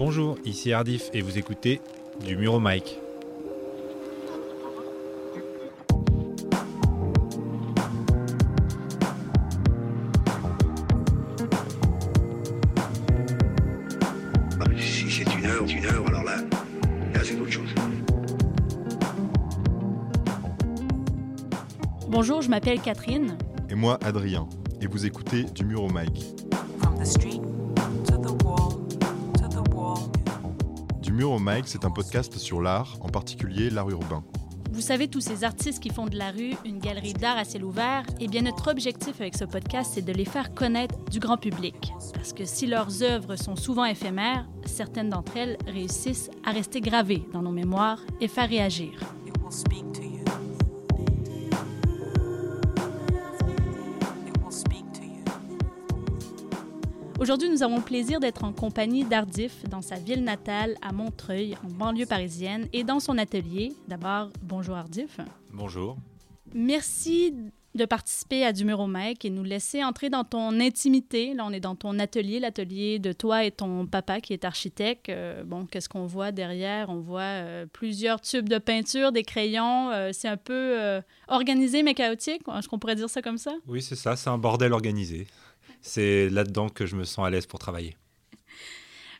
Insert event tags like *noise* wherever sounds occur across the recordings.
Bonjour, ici Ardif et vous écoutez du mur au mic. Bah, si c'est une heure, une heure, alors là, là c'est autre chose. Bonjour, je m'appelle Catherine. Et moi, Adrien. Et vous écoutez Du mur au mic. From the street mur au mic, c'est un podcast sur l'art, en particulier l'art urbain. Vous savez, tous ces artistes qui font de la rue une galerie d'art à ciel ouvert, eh bien notre objectif avec ce podcast, c'est de les faire connaître du grand public. Parce que si leurs œuvres sont souvent éphémères, certaines d'entre elles réussissent à rester gravées dans nos mémoires et faire réagir. Aujourd'hui, nous avons le plaisir d'être en compagnie d'Ardif dans sa ville natale à Montreuil, en banlieue parisienne, et dans son atelier. D'abord, bonjour Ardif. Bonjour. Merci de participer à du mur au mec et nous laisser entrer dans ton intimité. Là, on est dans ton atelier, l'atelier de toi et ton papa qui est architecte. Euh, bon, qu'est-ce qu'on voit derrière? On voit euh, plusieurs tubes de peinture, des crayons. Euh, c'est un peu organisé mais chaotique? Est-ce qu'on pourrait dire ça comme ça? Oui, c'est ça, c'est un bordel organisé. C'est là-dedans que je me sens à l'aise pour travailler.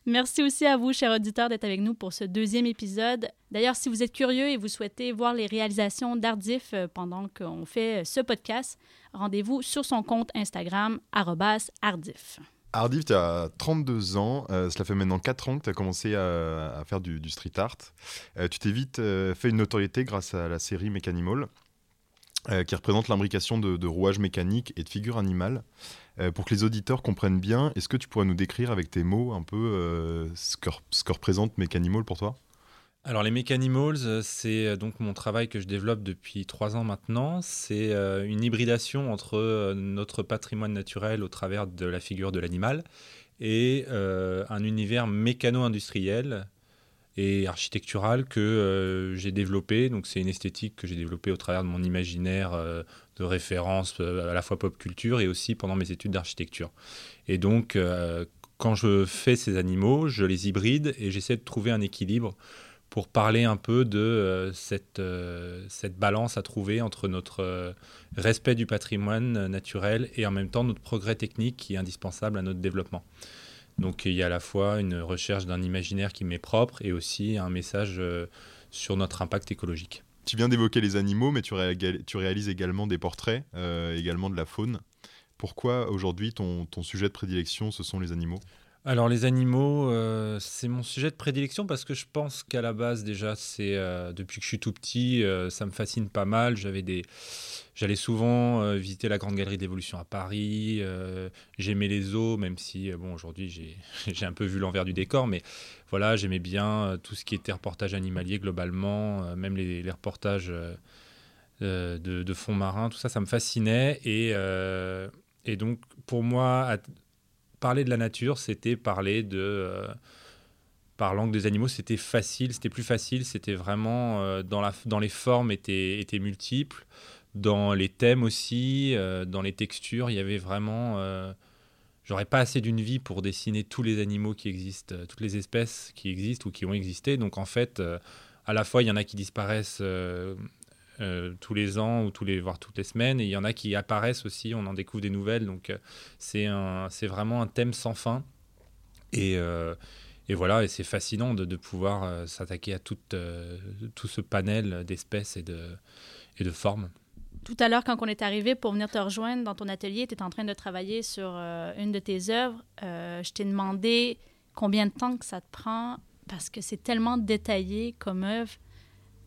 Merci aussi à vous, chers auditeurs, d'être avec nous pour ce deuxième épisode. D'ailleurs, si vous êtes curieux et vous souhaitez voir les réalisations d'Ardif euh, pendant qu'on fait euh, ce podcast, rendez-vous sur son compte Instagram, arrobas ardif. Ardif, tu as 32 ans. euh, cela fait maintenant 4 ans que tu as commencé à, à faire du, du street art. Euh, tu t'es vite euh, fait une notoriété grâce à la série Mechanimal, euh, qui représente l'imbrication de, de rouages mécaniques et de figures animales. Euh, pour que les auditeurs comprennent bien, est-ce que tu pourrais nous décrire avec tes mots un peu euh, ce, que, représente Mechanimal pour toi? Alors les Mechanimals, euh, c'est donc mon travail que je développe depuis trois ans maintenant. C'est une hybridation entre notre patrimoine naturel au travers de la figure de l'animal et un univers mécano-industriel et architectural que j'ai développé. Donc c'est une esthétique que j'ai développée au travers de mon imaginaire de référence euh, à la fois pop culture et aussi pendant mes études d'architecture. Et donc euh, quand je fais ces animaux, je les hybride et j'essaie de trouver un équilibre pour parler un peu de euh, cette, cette balance à trouver entre notre respect du patrimoine naturel et en même temps notre progrès technique qui est indispensable à notre développement. Donc il y a à la fois une recherche d'un imaginaire qui m'est propre et aussi un message sur notre impact écologique. Tu viens d'évoquer les animaux, mais tu, réa- tu réalises également des portraits, euh, également de la faune. Pourquoi aujourd'hui ton sujet de prédilection, ce sont les animaux? Alors les animaux, euh, c'est mon sujet de prédilection parce que je pense qu'à la base déjà, c'est euh, depuis que je suis tout petit, euh, ça me fascine pas mal. J'avais des, j'allais souvent visiter la grande galerie d'évolution à Paris. j'aimais les zoos, même si bon aujourd'hui j'ai, *laughs* j'ai un peu vu l'envers du décor, mais voilà, j'aimais bien tout ce qui était reportage animalier globalement, même les, reportages de, de fonds marins, tout ça, ça me fascinait et et donc pour moi parler de la nature, c'était parler de. euh, par l'angle des animaux, c'était facile, c'était plus facile, c'était vraiment. euh, dans, les formes, étaient, multiples. Dans les thèmes aussi, euh, dans les textures, il y avait vraiment. J'aurais pas assez d'une vie pour dessiner tous les animaux qui existent, toutes les espèces qui existent ou qui ont existé. Donc en fait, à la fois, il y en a qui disparaissent euh, tous les ans ou tous les, voire toutes les semaines, et il y en a qui apparaissent aussi, on en découvre des nouvelles. Donc euh, c'est c'est vraiment un thème sans fin. Et, euh, et voilà, et c'est fascinant de, de pouvoir s'attaquer à tout, tout ce panel d'espèces et de, et de formes. Tout à l'heure, quand on est arrivé pour venir te rejoindre dans ton atelier, tu étais en train de travailler sur une de tes œuvres. Je t'ai demandé combien de temps que ça te prend parce que c'est tellement détaillé comme œuvre.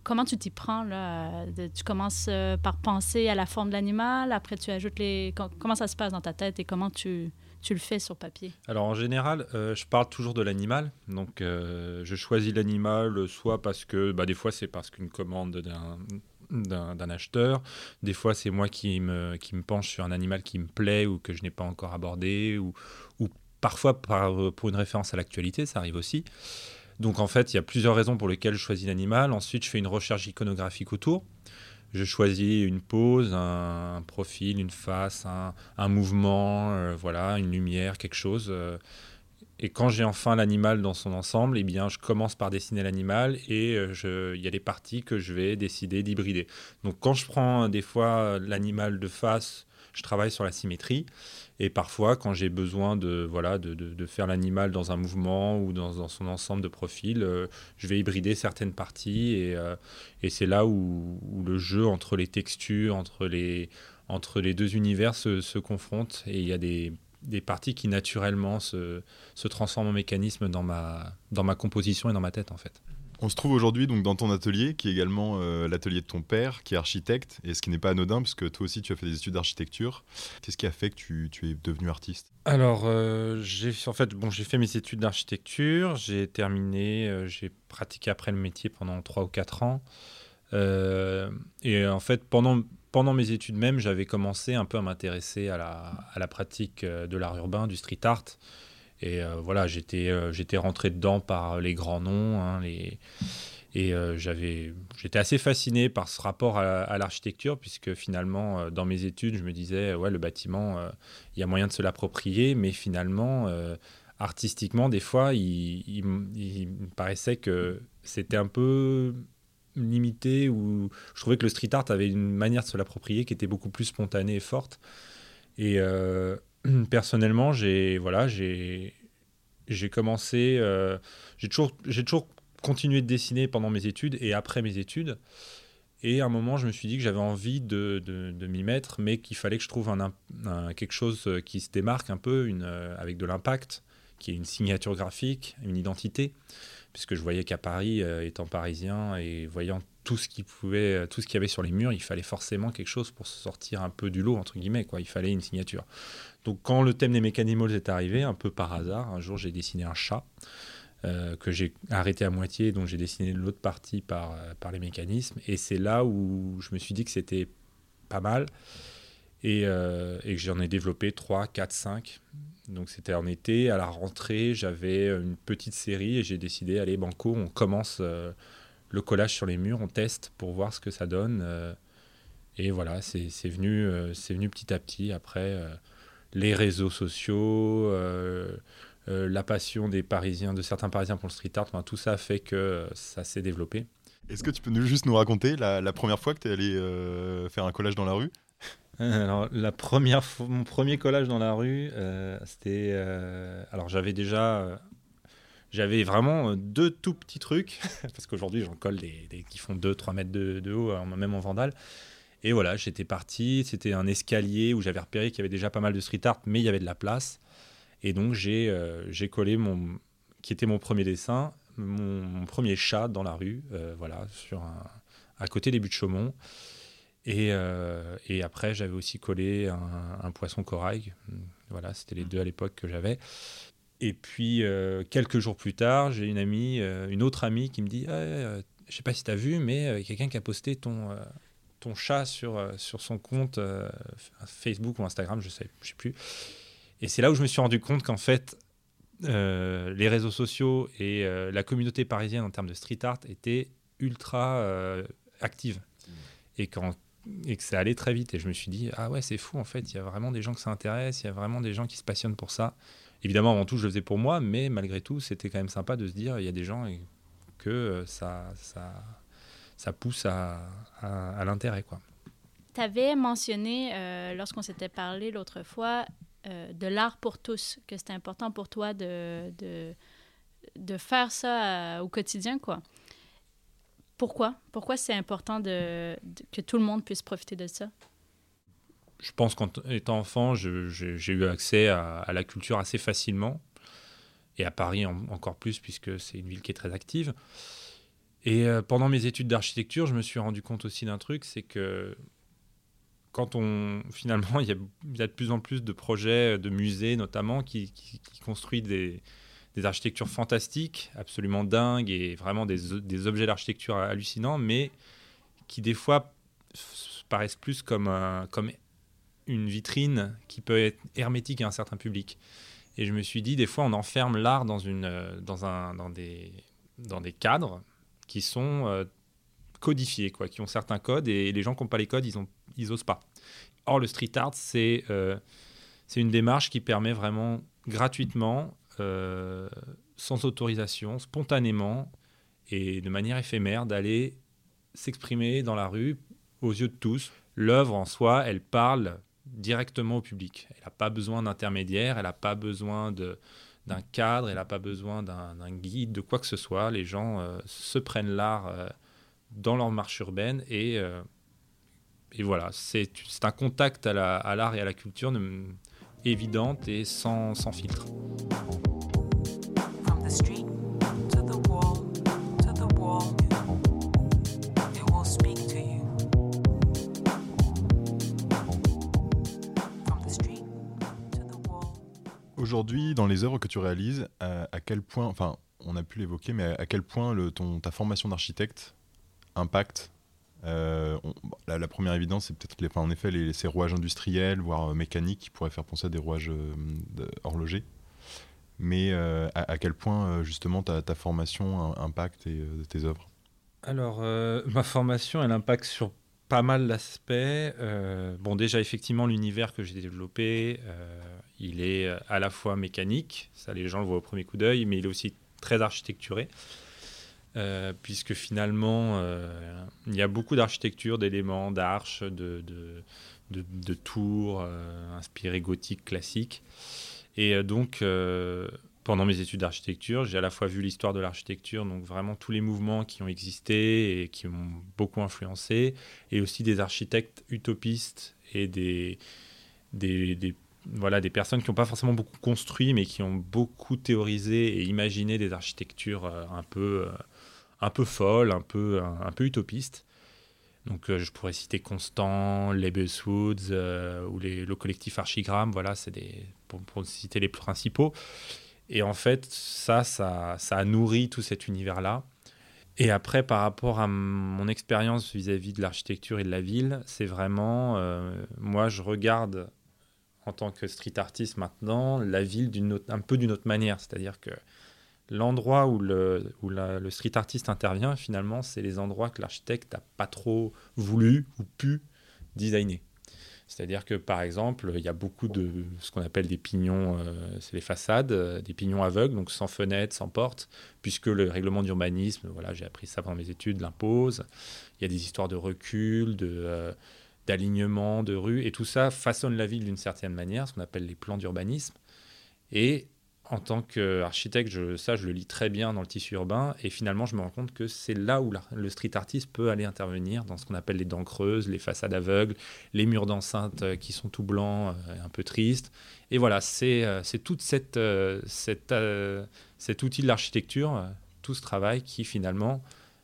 Comment tu t'y prends là de- Tu commences euh, par penser à la forme de l'animal, après tu ajoutes les. com- Comment ça se passe dans ta tête et comment tu, tu le fais sur papier? Alors en général, euh, je parle toujours de l'animal. Donc euh, je choisis l'animal euh, soit parce que, bah, des fois c'est parce qu'une commande d'un d'un acheteur, des fois c'est moi qui me, qui me penche sur un animal qui me plaît ou que je n'ai pas encore abordé, ou, ou parfois par, pour une référence à l'actualité, ça arrive aussi. Donc en fait, il y a plusieurs raisons pour lesquelles je choisis l'animal. Ensuite, je fais une recherche iconographique autour. Je choisis une pose, un, profil, une face, un, mouvement, euh, voilà, une lumière, quelque chose. euh, et quand j'ai enfin l'animal dans son ensemble, eh bien, je commence par dessiner l'animal et euh, il y a les parties que je vais décider d'hybrider. Donc, quand je prends des fois l'animal de face, je travaille sur la symétrie. Et parfois, quand j'ai besoin de, voilà, de, de- faire l'animal dans un mouvement ou dans, son ensemble de profils, euh, je vais hybrider certaines parties. Et, euh, et c'est là où, où le jeu entre les textures, entre les, entre les deux univers se, se confronte. Et il y a des, des parties qui naturellement se, se transforment en mécanisme dans ma, dans ma composition et dans ma tête, en fait. On se trouve aujourd'hui donc dans ton atelier, qui est également euh, l'atelier de ton père, qui est architecte, et ce qui n'est pas anodin, puisque toi aussi tu as fait des études d'architecture. Qu'est-ce qui a fait que tu, es devenu artiste? Alors, euh, j'ai en fait, bon, j'ai fait mes études d'architecture, j'ai terminé, euh, j'ai pratiqué après le métier pendant 3 ou 4 ans. Et en fait, pendant, pendant mes études même, j'avais commencé un peu à m'intéresser à la, à la pratique de l'art urbain, du street art. Et euh, voilà, j'étais euh, j'étais rentré dedans par les grands noms. hein. Et euh, j'étais assez fasciné par ce rapport à, l'architecture, puisque finalement, dans mes études, je me disais, ouais, le bâtiment, il y a moyen de se l'approprier, mais finalement, artistiquement, des fois, il, il me paraissait que c'était un peu limité, ou je trouvais que le street art avait une manière de se l'approprier qui était beaucoup plus spontanée et forte. Et *clears throat* personnellement, j'ai voilà, j'ai commencé, euh, j'ai toujours, j'ai toujours continué de dessiner pendant mes études et après mes études. Et à un moment, je me suis dit que j'avais envie de, de- m'y mettre, mais qu'il fallait que je trouve un, quelque chose euh, qui se démarque un peu, une, euh, avec de l'impact, qui est une signature graphique, une identité. Puisque je voyais qu'à Paris, étant parisien et voyant tout ce qui pouvait, euh, tout ce qu'il y avait sur les murs, il fallait forcément quelque chose pour se sortir un peu du lot entre guillemets. Quoi. Il fallait une signature. Donc quand le thème des Mécanimals est arrivé, un peu par hasard, un jour j'ai dessiné un chat euh, que j'ai arrêté à moitié, donc j'ai dessiné l'autre partie par, euh, par les mécanismes. Et c'est là où je me suis dit que c'était pas mal et, que j'en ai développé 3, 4, 5. Donc c'était en été, à la rentrée, j'avais une petite série et j'ai décidé, allez, Banco, on commence le collage sur les murs, on teste pour voir ce que ça donne. euh, et voilà, c'est c'est venu, euh, c'est venu petit à petit. Après, euh, les réseaux sociaux, euh, euh, la passion des Parisiens, de certains Parisiens pour le street art, enfin, tout ça fait que euh, ça s'est développé. Est-ce que tu peux nous, juste nous raconter la, la première fois que tu es allé euh, faire un collage dans la rue? *laughs* Alors, la première fois- mon premier collage dans la rue, euh, c'était. euh, alors, j'avais déjà. J'avais vraiment euh, deux tout petits trucs, *laughs* parce qu'aujourd'hui, j'en colle des, des- qui font 2-3 mètres de, de haut, euh, même en vandale. Et voilà, j'étais parti. C'était un escalier où j'avais repéré qu'il y avait déjà pas mal de street art, mais il y avait de la place. Et donc, j'ai euh, collé mon. qui était mon premier dessin, mon, mon premier chat dans la rue, euh, voilà, sur un, à côté des buts de Chaumont. Et, euh, et après, j'avais aussi collé un, un poisson corail. Voilà, c'était les deux à l'époque que j'avais. Et puis, euh, quelques jours plus tard, j'ai une amie, euh, une autre amie qui me dit Ah, euh, Je sais pas si tu as vu, mais quelqu'un qui a posté ton, ton chat sur, sur son compte Facebook ou Instagram, je sais, je sais plus. Et c'est là où je me suis rendu compte qu'en fait, les réseaux sociaux et la communauté parisienne en termes de street art étaient ultra euh, actives. Et, quand, et que ça allait très vite. Et je me suis dit, ah ouais, c'est fou, en fait, il y a vraiment des gens que ça intéresse, il y a vraiment des gens qui se passionnent pour ça. Évidemment, avant tout, je le faisais pour moi, mais malgré tout, c'était quand même sympa de se dire, il y a des gens et que euh, ça, ça, ça pousse à, l'intérêt. Tu avais mentionné, euh, lorsqu'on s'était parlé l'autre fois, euh, de l'art pour tous, que c'était important pour toi de, faire ça au quotidien, quoi. Pourquoi? Pourquoi c'est important que tout le monde puisse profiter de ça? Je pense qu'en étant enfant, j'ai eu accès à, la culture assez facilement. Et à Paris en- encore plus, puisque c'est une ville qui est très active. Et euh, pendant mes études d'architecture, je me suis rendu compte aussi d'un truc, c'est que quand on *laughs* finalement, il y, a, de plus en plus de projets, de musées notamment, qui, construisent des, architectures fantastiques, absolument dingues, et vraiment des, objets d'architecture hallucinants, mais qui des fois paraissent plus comme une vitrine qui peut être hermétique à un certain public. Et je me suis dit, des fois, on enferme l'art dans, une, euh, dans, un, dans, des, dans des cadres qui sont euh, codifiés, quoi, qui ont certains codes, et les gens qui n'ont pas les codes, ils, ont, ils osent pas. Or, le street art, c'est euh, une démarche qui permet vraiment gratuitement euh, sans autorisation, spontanément et de manière éphémère, d'aller s'exprimer dans la rue aux yeux de tous. L'œuvre en soi, elle parle directement au public. Elle n'a pas besoin d'intermédiaire, elle n'a pas besoin de- d'un cadre, elle n'a pas besoin d'un guide, de quoi que ce soit. Les gens euh, se prennent l'art euh, dans leur marche urbaine et, euh, et voilà, c'est c'est un contact à la- à l'art et à la culture de- évidente et sans, sans filtre. Aujourd'hui, dans les œuvres que tu réalises, à, à quel point, enfin, on a pu l'évoquer, mais à, quel point le, ton, ta formation d'architecte impacte euh, la, première évidence, c'est peut-être enfin, en effet les, ces rouages industriels, voire euh, mécaniques, qui pourraient faire penser à des rouages euh, horlogers. Mais euh, à, quel point, euh, justement, ta, formation euh, impacte euh, tes œuvres? Alors, euh, ma formation, elle impacte sur pas mal d'aspects. Euh, bon, déjà, effectivement, l'univers que j'ai développé, euh, il est euh, à la fois mécanique, ça les gens le voient au premier coup d'œil, mais il est aussi très architecturé. Puisque finalement, il y a beaucoup d'architecture, d'éléments, d'arches, de, de, tours inspirés gothiques classiques. Et donc, pendant mes études d'architecture, j'ai à la fois vu l'histoire de l'architecture, donc vraiment tous les mouvements qui ont existé et qui m'ont beaucoup influencé, et aussi des architectes utopistes et des, des, des- voilà, des personnes qui n'ont pas forcément beaucoup construit, mais qui ont beaucoup théorisé et imaginé des architectures euh, un peu, euh, un peu folles, un peu, un, un peu utopistes. Donc euh, je pourrais citer Constant, Lebeswoods euh, ou les, le collectif Archigramme, voilà, c'est pour, pour citer les principaux. Et en fait, ça, ça, ça a nourri tout cet univers-là. Et après, par rapport à mon expérience vis-à-vis de l'architecture et de la ville, c'est vraiment, euh, moi, je regarde en tant que street artiste maintenant la ville d'une un peu d'une autre manière. C'est-à-dire que l'endroit où, le, où la- le street artiste intervient, finalement, c'est les endroits que l'architecte n'a pas trop voulu ou pu designer. C'est-à-dire que, par exemple, il y a beaucoup de ce qu'on appelle des pignons, euh, c'est les façades, euh, des pignons aveugles, donc sans fenêtre, sans porte, puisque le règlement d'urbanisme, voilà, j'ai appris ça pendant mes études, l'impose. Il y a des histoires de recul, euh, d'alignement, de rue, et tout ça façonne la ville d'une certaine manière, ce qu'on appelle les plans d'urbanisme. Et en tant qu'architecte, ça, je le lis très bien dans le tissu urbain, et finalement, je me rends compte que c'est là où le street artist peut aller intervenir, dans ce qu'on appelle les dents creuses, les façades aveugles, les murs d'enceinte euh, qui sont tout blancs, euh, un peu tristes. Et voilà, c'est euh, toute cette, cette, cet outil de l'architecture, tout ce travail qui finalement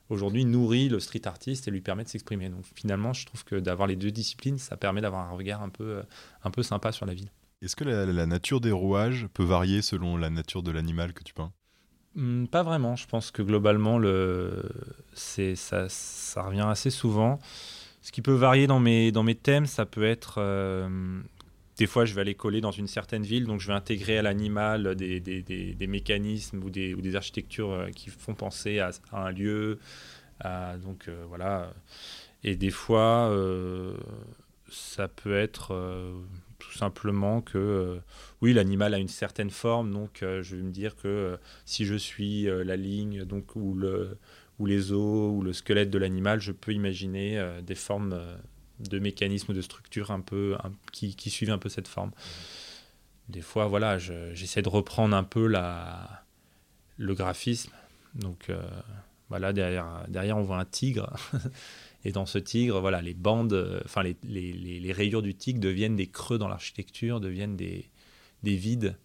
aujourd'hui nourrit le street artist et lui permet de s'exprimer. Donc finalement, je trouve que d'avoir les deux disciplines, ça permet d'avoir un regard un peu, un peu sympa sur la ville. Est-ce que la, nature des rouages peut varier selon la nature de l'animal que tu peins? Hmm, Pas vraiment. Je pense que globalement, ça, revient assez souvent. Ce qui peut varier dans mes, thèmes, ça peut être. euh, Des fois, je vais aller coller dans une certaine ville, donc je vais intégrer à l'animal des, mécanismes ou des, architectures euh, qui font penser à, un lieu. donc euh, voilà. Et des fois, ça peut être tout simplement que. euh, oui, l'animal a une certaine forme, donc euh, je vais me dire que euh, si je suis la ligne donc ou le ou les os ou le squelette de l'animal, je peux imaginer des formes de mécanismes de structure un peu qui, suivent un peu cette forme. Des fois, voilà, je- j'essaie de reprendre un peu la le graphisme. Donc voilà, derrière derrière on voit un tigre. *laughs* Et dans ce tigre, voilà, les bandes, euh, enfin les, les, les- rayures du tigre deviennent des creux dans l'architecture, deviennent des, des vides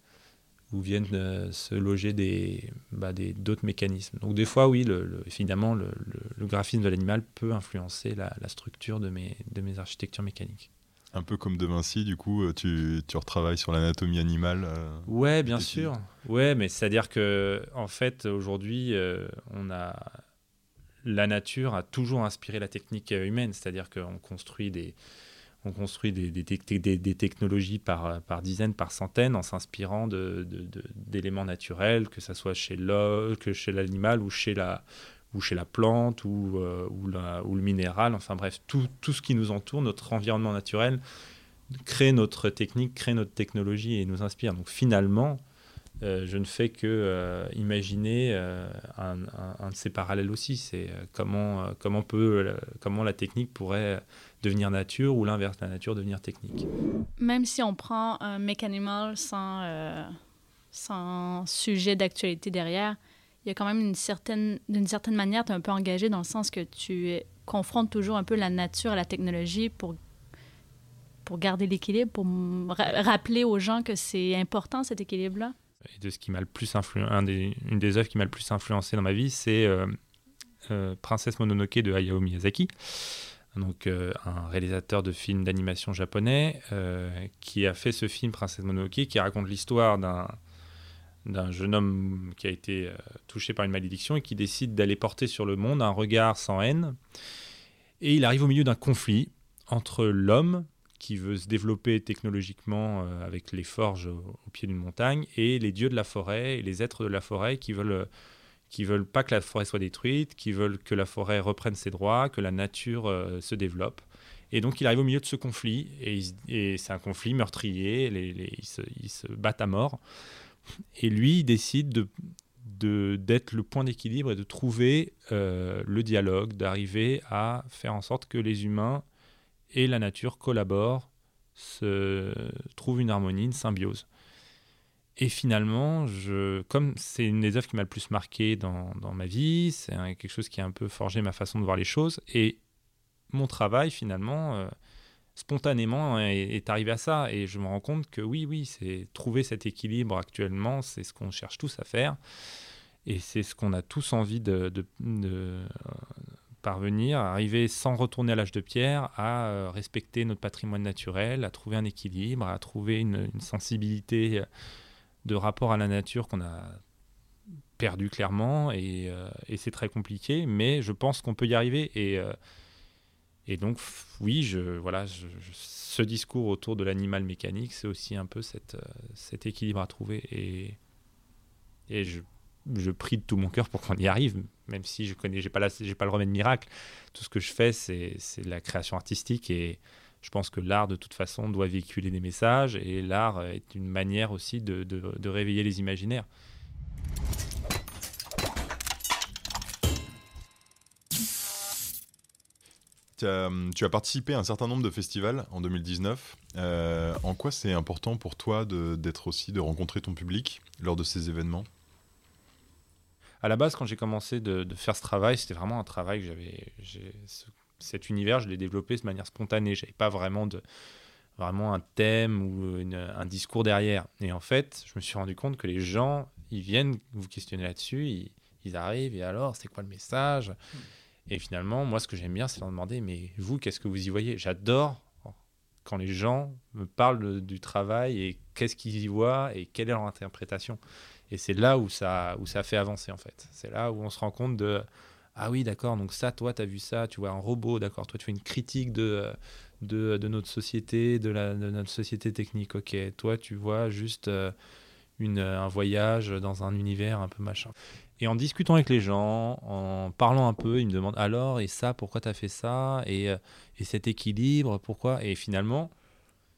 où viennent euh, se loger des, bah, d'autres mécanismes. Donc des fois, oui, le, le- finalement, le, le- le graphisme de l'animal peut influencer la, la structure de mes, de mes architectures mécaniques. Un peu comme De Vinci, du coup, euh, tu, tu retravailles sur l'anatomie animale. euh, Ouais, bien sûr. Ouais, mais c'est-à-dire que en fait, aujourd'hui, euh, on a la nature a toujours inspiré la technique euh, humaine, c'est-à-dire qu'on construit des on construit des, des, tec- des- des technologies par, par dizaines, par centaines, en s'inspirant de- de- de- d'éléments naturels, que ce soit chez l'homme, que chez l'animal ou chez la ou chez la plante ou, euh, le minéral, enfin bref, tout, ce qui nous entoure, notre environnement naturel, crée notre technique, crée notre technologie et nous inspire. Donc finalement, euh, je ne fais que euh, imaginer un, de ces parallèles aussi. C'est comment, comment, peut, comment la technique pourrait devenir nature ou l'inverse, la nature devenir technique. Même si on prend un Mechanimal sans, sans sujet d'actualité derrière, il y a quand même une certaine, d'une certaine manière, tu es un peu engagé dans le sens que tu es- confrontes toujours un peu la nature à la technologie pour, pour garder l'équilibre, pour rappeler aux gens que c'est important cet équilibre-là? De ce qui m'a le plus influ- un des, une des œuvres qui m'a le plus influencé dans ma vie, c'est euh, euh, Princesse Mononoke de Hayao Miyazaki. Donc, euh, un réalisateur de films d'animation japonais qui a fait ce film Princesse Mononoke qui raconte l'histoire d'un d'un jeune homme qui a été euh, touché par une malédiction et qui décide d'aller porter sur le monde un regard sans haine. Et il arrive au milieu d'un conflit entre l'homme qui veut se développer technologiquement euh, avec les forges au, pied d'une montagne et les dieux de la forêt et les êtres de la forêt qui veulent euh, qui veulent pas que la forêt soit détruite, qui veulent que la forêt reprenne ses droits, que la nature se développe. Et donc il arrive au milieu de ce conflit et, c'est un conflit meurtrier, se, ils se battent à mort. Et lui, il décide de d'être le point d'équilibre et de trouver euh, le dialogue, d'arriver à faire en sorte que les humains et la nature collaborent, se trouvent une harmonie, une symbiose. Et finalement, je, comme c'est une des œuvres qui m'a le plus marqué dans, dans ma vie, c'est quelque chose qui a un peu forgé ma façon de voir les choses. Et mon travail, finalement, euh, spontanément, est, est arrivé à ça. Et je me rends compte que oui, oui, c'est trouver cet équilibre actuellement, c'est ce qu'on cherche tous à faire. Et c'est ce qu'on a tous envie de, euh, parvenir, à arriver sans retourner à l'âge de pierre, à euh, respecter notre patrimoine naturel, à trouver un équilibre, à trouver une, une sensibilité euh, de rapport à la nature qu'on a perdu clairement. Et, et c'est très compliqué, mais je pense qu'on peut y arriver. Et, et donc, oui, je, voilà, ce discours autour de l'animal mécanique, c'est aussi un peu euh, cet équilibre à trouver. Et, je, prie de tout mon cœur pour qu'on y arrive, même si je connais, j'ai pas, le remède miracle. Tout ce que je fais, c'est, de la création artistique et je pense que l'art, de toute façon, doit véhiculer des messages et l'art est une manière aussi de réveiller les imaginaires. As, tu as participé à un certain nombre de festivals en 2019. Euh, en quoi c'est important pour toi de- d'être aussi, de rencontrer ton public lors de ces événements? À la base, quand j'ai commencé de, de faire ce travail, c'était vraiment un travail que j'avais. ce- cet univers, je l'ai développé de manière spontanée. J'avais pas vraiment de vraiment un thème ou une- un discours derrière. Et en fait, je me suis rendu compte que les gens, ils viennent vous questionner là-dessus, ils, ils arrivent et alors, c'est quoi le message? Et finalement, moi, ce que j'aime bien, c'est leur demander, mais vous, qu'est-ce que vous y voyez? J'adore quand les gens me parlent du travail et qu'est-ce qu'ils y voient et quelle est leur interprétation. Et c'est là où ça, où ça fait avancer, en fait. C'est là où on se rend compte de Ah oui, d'accord, donc ça, toi, tu as vu ça, tu vois un robot, d'accord, toi, tu fais une critique de, de, de notre société, de, la, de notre société technique, ok. Toi, tu vois juste euh, une, un voyage dans un univers un peu machin. Et en discutant avec les gens, en parlant un peu, ils me demandent alors, et ça, pourquoi tu as fait ça? Et, euh, et cet équilibre, pourquoi? Et finalement,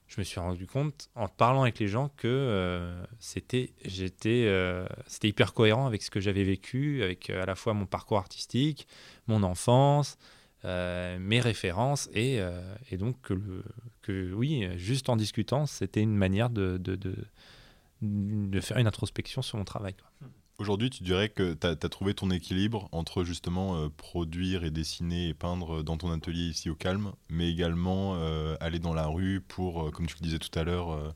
je me suis rendu compte en parlant avec les gens que euh, c'était j'étais euh, hyper cohérent avec ce que j'avais vécu avec euh, à la fois mon parcours artistique mon enfance euh, mes références et, euh, et donc que, le, que oui juste en discutant c'était une manière de, de, de faire une introspection sur mon travail quoi. Aujourd'hui, tu dirais que tu as, trouvé ton équilibre entre justement euh, produire et dessiner et peindre dans ton atelier ici au calme, mais également euh, aller dans la rue pour, euh, comme tu le disais tout à l'heure, euh,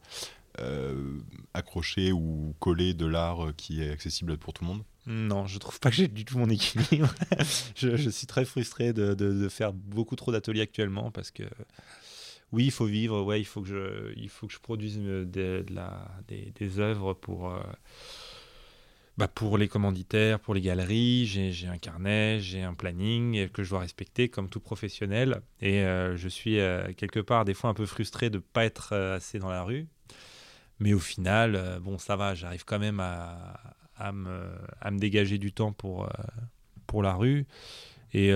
euh, accrocher ou coller de l'art qui est accessible pour tout le monde? Non, je trouve pas que j'ai du tout mon équilibre. *laughs* je, je suis très frustré de, de- de faire beaucoup trop d'ateliers actuellement parce que oui, il faut vivre, ouais, il faut que je, il faut que je produise euh, des, œuvres pour, euh, bah, pour les commanditaires, pour les galeries. J'ai un carnet, j'ai un planning que je dois respecter comme tout professionnel. Et euh, je suis quelque part des fois un peu frustré de ne pas être assez dans la rue. Mais au final, bon, ça va, j'arrive quand même à, à, me, à me dégager du temps pour, pour la rue. Et,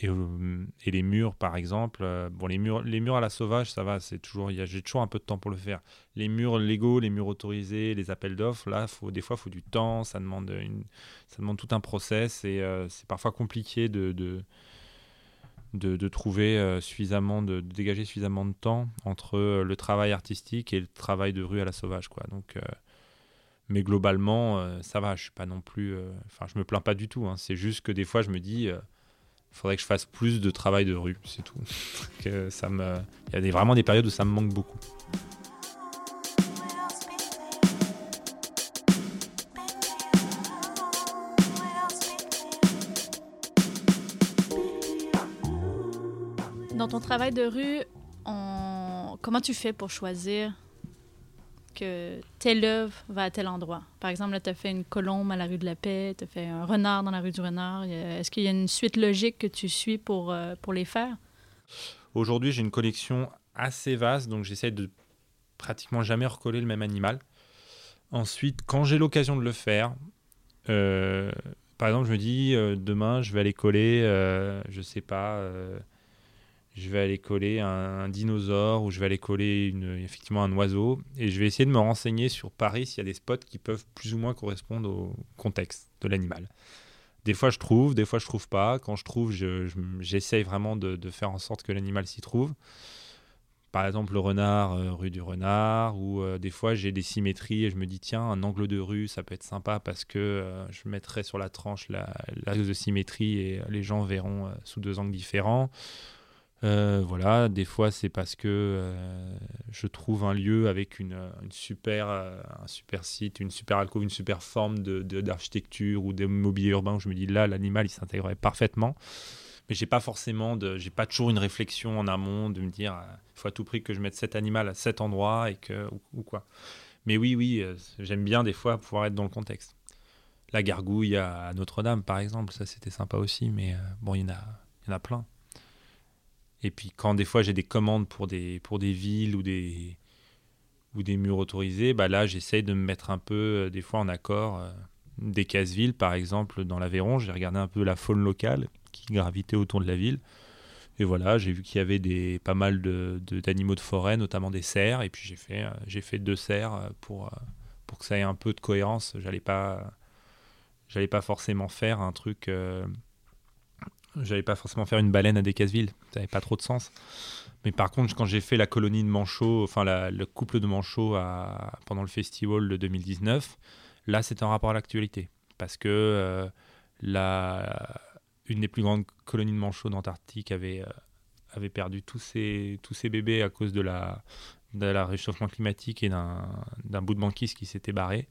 et, euh, et les murs, par exemple, euh, bon, les murs, les murs à la sauvage, ça va, c'est toujours, j'ai toujours un peu de temps pour le faire. Les murs Lego, les murs autorisés, les appels d'offres, là, faut, des fois, il faut du temps, ça demande, une, ça demande tout un process et euh, c'est parfois compliqué de, de, de, trouver suffisamment, de, dégager suffisamment de temps entre le travail artistique et le travail de rue à la sauvage, quoi. Donc, mais globalement, ça va, je suis pas non plus, enfin, je me plains pas du tout. hein. c'est juste que des fois, je me dis. Faudrait que je fasse plus de travail de rue, c'est tout. *laughs* ça me, il y a des, vraiment des périodes où ça me manque beaucoup. Dans ton travail de rue, comment tu fais pour choisir que telle œuvre va à tel endroit? Par exemple, tu as fait une colombe à la rue de la Paix, tu as fait un renard dans la rue du Renard. Est-ce qu'il y a une suite logique que tu suis pour, euh, pour les faire? Aujourd'hui, j'ai une collection assez vaste, donc j'essaie de pratiquement jamais recoller le même animal. Ensuite, quand j'ai l'occasion de le faire, euh, par exemple, je me dis euh, demain, je vais aller coller, je sais pas, je vais aller coller un, dinosaure ou je vais aller coller effectivement un oiseau, et je vais essayer de me renseigner sur Paris s'il y a des spots qui peuvent plus ou moins correspondre au contexte de l'animal. Des fois, je trouve, des fois, je trouve pas. Quand je trouve, je- je- j'essaye vraiment de, faire en sorte que l'animal s'y trouve. Par exemple, le renard, euh, rue du renard, ou euh, des fois, j'ai des symétries et je me dis, tiens, un angle de rue, ça peut être sympa parce que euh, je mettrai sur la tranche la- l'axe de symétrie et les gens verront sous deux angles différents. Euh, voilà, des fois, c'est parce que euh, je trouve un lieu avec une, euh, une super, un super site, une super alcôve, une super forme de- de- d'architecture ou de mobilier urbain où je me dis là, l'animal, il s'intégrerait parfaitement. Mais j'ai pas forcément de, j'ai pas toujours une réflexion en amont de me dire, il faut à tout prix que je mette cet animal à cet endroit et que ou, ou quoi. Mais oui, oui, j'aime bien des fois pouvoir être dans le contexte. La gargouille à Notre-Dame, par exemple, ça c'était sympa aussi, mais bon, il y il y en a plein. Et puis quand des fois j'ai des commandes pour des, pour des villes ou des, ou des murs autorisés, bah là j'essaye de me mettre un peu euh, des fois en accord. euh, des casse-villes, par exemple, dans l'Aveyron, j'ai regardé un peu la faune locale qui gravitait autour de la ville. Et voilà, j'ai vu qu'il y avait des, pas mal de- de- d'animaux de, forêt, notamment des cerfs. Et puis j'ai fait, euh, fait deux cerfs pour, pour que ça ait un peu de cohérence. J'allais pas, j'allais pas forcément faire un truc. J'allais pas forcément faire une baleine à des. Ça n'avait pas trop de sens. Mais par contre, quand j'ai fait la colonie de Manchot, enfin le couple de Manchot à- pendant le festival de 2019, là c'était en rapport à l'actualité. Parce que euh, la, une des plus grandes colonies de manchots d'Antarctique avait, euh, avait perdu tous ses, tous ses bébés à cause de la, de réchauffement climatique et d'un d'un bout de banquise qui s'était barré.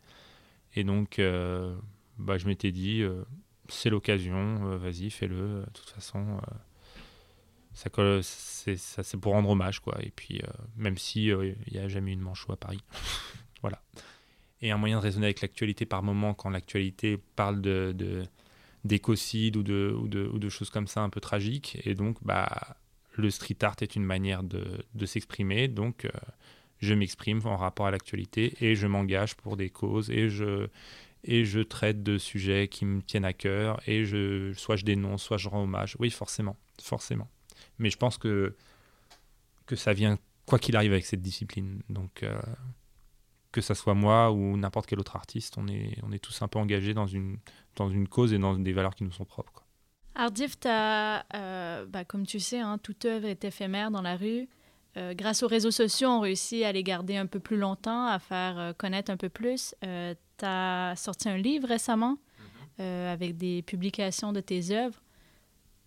Et donc, euh, bah, je m'étais dit, euh, c'est l'occasion, euh, vas-y, fais-le. De toute façon, euh, ça c'est pour rendre hommage. quoi. Et puis, euh, même si euh, il n'y a jamais eu de manchot à Paris. *laughs* voilà. Et un moyen de raisonner avec l'actualité par moment, quand l'actualité parle de, de, d'écocide ou de, ou, de, ou de choses comme ça un peu tragiques. Et donc, bah, le street art est une manière de, s'exprimer. Donc, euh, je m'exprime en rapport à l'actualité et je m'engage pour des causes et je, et je traite de sujets qui me tiennent à cœur et je, soit je dénonce, soit je rends hommage. Oui, forcément, forcément. Mais je pense que, que ça vient quoi qu'il arrive avec cette discipline. Donc, euh, que ça soit moi ou n'importe quel autre artiste, on est, on est tous un peu engagés dans une, dans une cause et dans des valeurs qui nous sont propres. Ardif, euh, bah, comme tu sais, hein, toute œuvre est éphémère dans la rue. Euh, grâce aux réseaux sociaux, on réussit à les garder un peu plus longtemps, à faire euh, connaître un peu plus. Euh, tu as sorti un livre récemment euh, avec des publications de tes œuvres.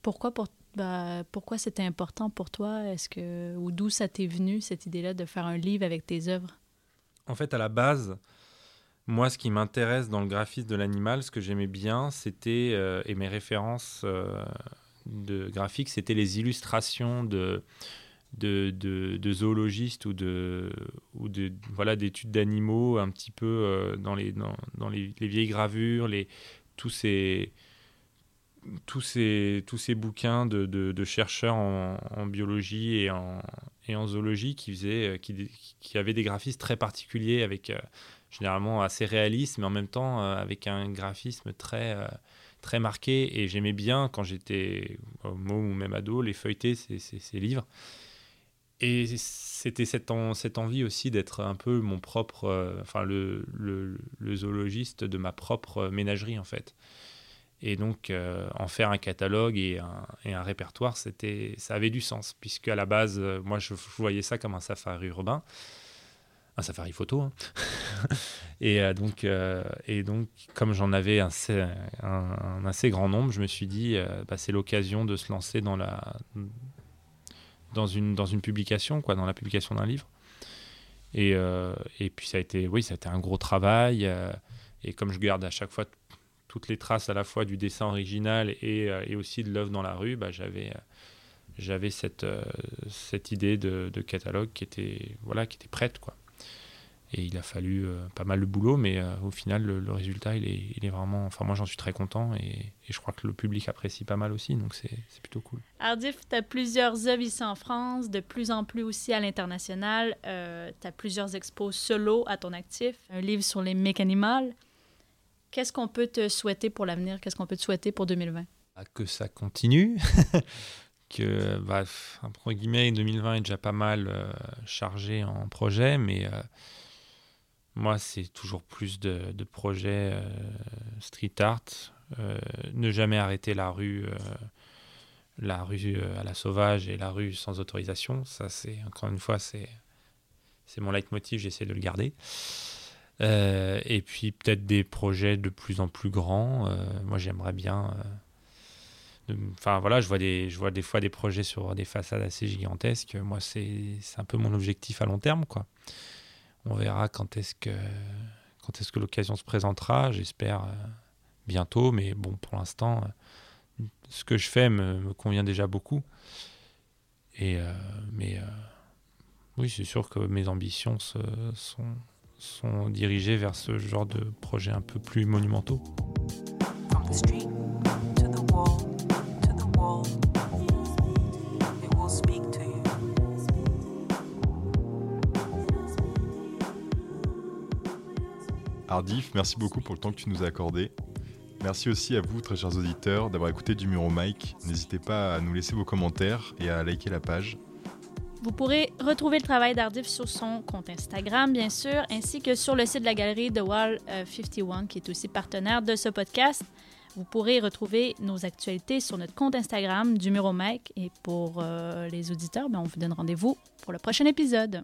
Pourquoi, pour, bah, pourquoi c'était important pour toi? Est-ce que, ou d'où ça t'est venu, cette idée-là de faire un livre avec tes œuvres? En fait, à la base, moi, ce qui m'intéresse dans le graphisme de l'animal, ce que j'aimais bien, c'était, et mes références de graphiques, c'était les illustrations de, de, de, zoologistes ou de, ou de voilà, d'études d'animaux, un petit peu euh, dans, les, dans, dans les, les vieilles gravures, les, tous ces tous ces, tous ces bouquins de, de, chercheurs en, biologie et en, et en zoologie qui, faisaient, euh, qui, qui avaient des graphismes très particuliers, avec euh, généralement assez réalistes, mais en même temps avec un graphisme très, très marqué et j'aimais bien quand j'étais homo ou même ado les feuilleter ces- ces livres. Et c'était cette, en- cette envie aussi d'être un peu mon propre, euh, enfin le, zoologiste de ma propre ménagerie en fait. Et donc euh, en faire un catalogue et un, répertoire, c'était, ça avait du sens puisque à la base, euh, moi je, voyais ça comme un safari urbain, un safari photo. hein. *laughs* et, euh, donc, euh, et donc comme j'en avais un, assez- grand nombre, je me suis dit, euh, bah, c'est l'occasion de se lancer dans la dans une, dans une publication, quoi, dans la publication d'un livre. Et, euh, et puis ça a été, oui, ça a été un gros travail. euh, et comme je garde à chaque fois toutes les traces à la fois du dessin original et, euh, et aussi de l'œuvre dans la rue, bah, j'avais, j'avais cette, cette idée de, de catalogue qui était, voilà, qui était prête. Quoi. Et il a fallu euh, pas mal de boulot, mais euh, au final, le, le résultat, il est, il est vraiment. Enfin, moi, j'en suis très content et, et je crois que le public apprécie pas mal aussi, donc c'est, plutôt cool. Ardif, tu as plusieurs œuvres ici en France, de plus en plus aussi à l'international. tu as plusieurs expos solo à ton actif, un livre sur les mécanimales. Qu'est-ce qu'on peut te souhaiter pour l'avenir? Qu'est-ce qu'on peut te souhaiter pour 2020? à que ça continue. *laughs* que, bah, entre guillemets, 2020 est déjà pas mal euh, chargé en projets, mais euh, moi, c'est toujours plus de, de projets euh, street art. euh, ne jamais arrêter la rue, euh, la rue à la sauvage et la rue sans autorisation. Ça, c'est, encore une fois, c'est, c'est mon leitmotiv, j'essaie de le garder. Et puis peut-être des projets de plus en plus grands. Moi, j'aimerais bien. Enfin voilà, je vois des, je vois des fois des projets sur des façades assez gigantesques. Moi, c'est, c'est un peu mon objectif à long terme, quoi. On verra quand est-ce que, quand est-ce que l'occasion se présentera. J'espère euh, bientôt, mais bon, pour l'instant, euh, ce que je fais me, convient déjà beaucoup. Et euh, mais oui, c'est sûr que mes ambitions sont, sont dirigées vers ce genre de projets un peu plus monumentaux. Ardif, merci beaucoup pour le temps que tu nous as accordé. Merci aussi à vous, très chers auditeurs, d'avoir écouté du mur au mic. N'hésitez pas à nous laisser vos commentaires et à liker la page. Vous pourrez retrouver le travail d'Ardif sur son compte Instagram, bien sûr, ainsi que sur le site de la galerie The Wall euh, 51, qui est aussi partenaire de ce podcast. Vous pourrez retrouver nos actualités sur notre compte Instagram du Muro Mike. Et pour euh, les auditeurs, ben, on vous donne rendez-vous pour le prochain épisode.